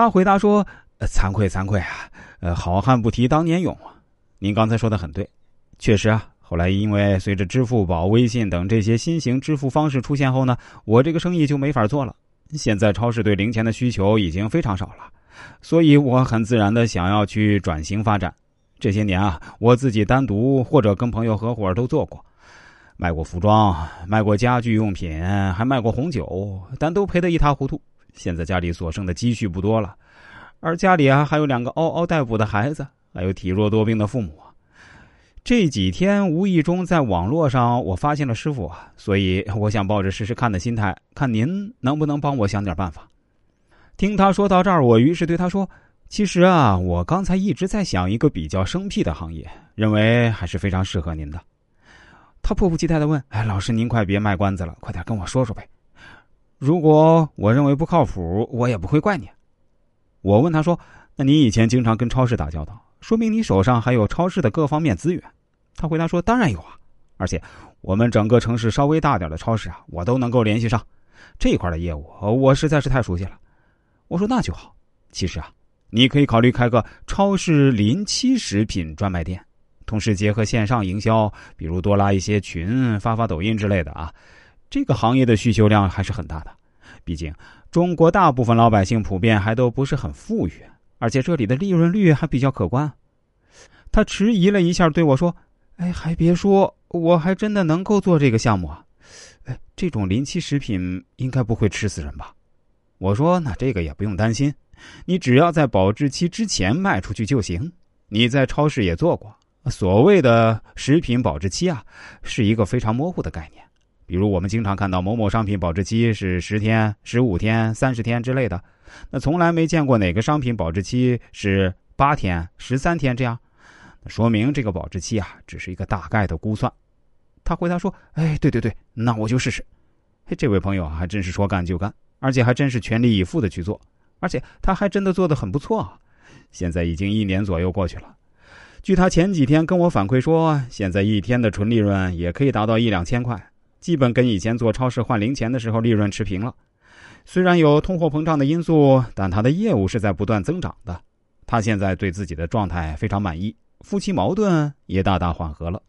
他回答说：“惭愧惭愧啊，呃，好汉不提当年勇啊。您刚才说的很对，确实啊。后来因为随着支付宝、微信等这些新型支付方式出现后呢，我这个生意就没法做了。现在超市对零钱的需求已经非常少了，所以我很自然的想要去转型发展。这些年啊，我自己单独或者跟朋友合伙都做过，卖过服装，卖过家具用品，还卖过红酒，但都赔得一塌糊涂。”现在家里所剩的积蓄不多了，而家里啊还有两个嗷嗷待哺的孩子，还有体弱多病的父母。这几天无意中在网络上我发现了师傅啊，所以我想抱着试试看的心态，看您能不能帮我想点办法。听他说到这儿，我于是对他说：“其实啊，我刚才一直在想一个比较生僻的行业，认为还是非常适合您的。”他迫不及待的问：“哎，老师您快别卖关子了，快点跟我说说呗。”如果我认为不靠谱，我也不会怪你。我问他说：“那你以前经常跟超市打交道，说明你手上还有超市的各方面资源。”他回答说：“当然有啊，而且我们整个城市稍微大点的超市啊，我都能够联系上。这一块的业务，我实在是太熟悉了。”我说：“那就好。其实啊，你可以考虑开个超市临期食品专卖店，同时结合线上营销，比如多拉一些群，发发抖音之类的啊。”这个行业的需求量还是很大的，毕竟中国大部分老百姓普遍还都不是很富裕，而且这里的利润率还比较可观。他迟疑了一下，对我说：“哎，还别说，我还真的能够做这个项目啊！哎，这种临期食品应该不会吃死人吧？”我说：“那这个也不用担心，你只要在保质期之前卖出去就行。你在超市也做过，所谓的食品保质期啊，是一个非常模糊的概念。”比如我们经常看到某某商品保质期是十天、十五天、三十天之类的，那从来没见过哪个商品保质期是八天、十三天这样，说明这个保质期啊只是一个大概的估算。他回答说：“哎，对对对，那我就试试。”嘿，这位朋友还真是说干就干，而且还真是全力以赴的去做，而且他还真的做的很不错啊！现在已经一年左右过去了，据他前几天跟我反馈说，现在一天的纯利润也可以达到一两千块。基本跟以前做超市换零钱的时候利润持平了，虽然有通货膨胀的因素，但他的业务是在不断增长的。他现在对自己的状态非常满意，夫妻矛盾也大大缓和了。